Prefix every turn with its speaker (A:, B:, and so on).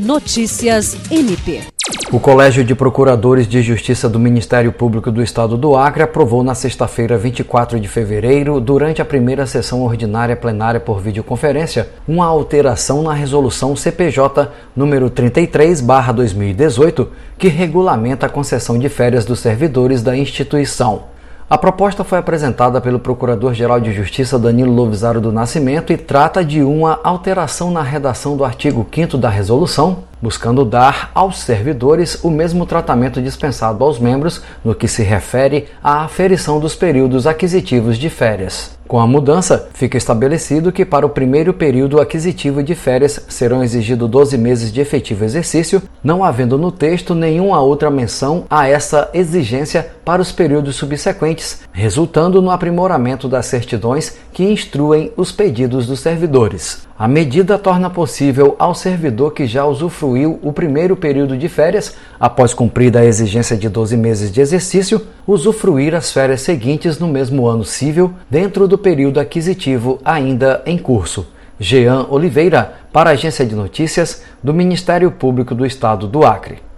A: Notícias MP.
B: O Colégio de Procuradores de Justiça do Ministério Público do Estado do Acre aprovou na sexta-feira, 24 de fevereiro, durante a primeira sessão ordinária plenária por videoconferência, uma alteração na resolução CPJ número 33/2018, que regulamenta a concessão de férias dos servidores da instituição. A proposta foi apresentada pelo Procurador-Geral de Justiça Danilo Lovisaro do Nascimento e trata de uma alteração na redação do artigo 5 da resolução, buscando dar aos servidores o mesmo tratamento dispensado aos membros no que se refere à aferição dos períodos aquisitivos de férias. Com a mudança, fica estabelecido que para o primeiro período aquisitivo de férias serão exigidos 12 meses de efetivo exercício, não havendo no texto nenhuma outra menção a essa exigência para os períodos subsequentes, resultando no aprimoramento das certidões que instruem os pedidos dos servidores. A medida torna possível ao servidor que já usufruiu o primeiro período de férias, após cumprida a exigência de 12 meses de exercício, usufruir as férias seguintes no mesmo ano civil, dentro do período aquisitivo ainda em curso. Jean Oliveira, para a Agência de Notícias do Ministério Público do Estado do Acre.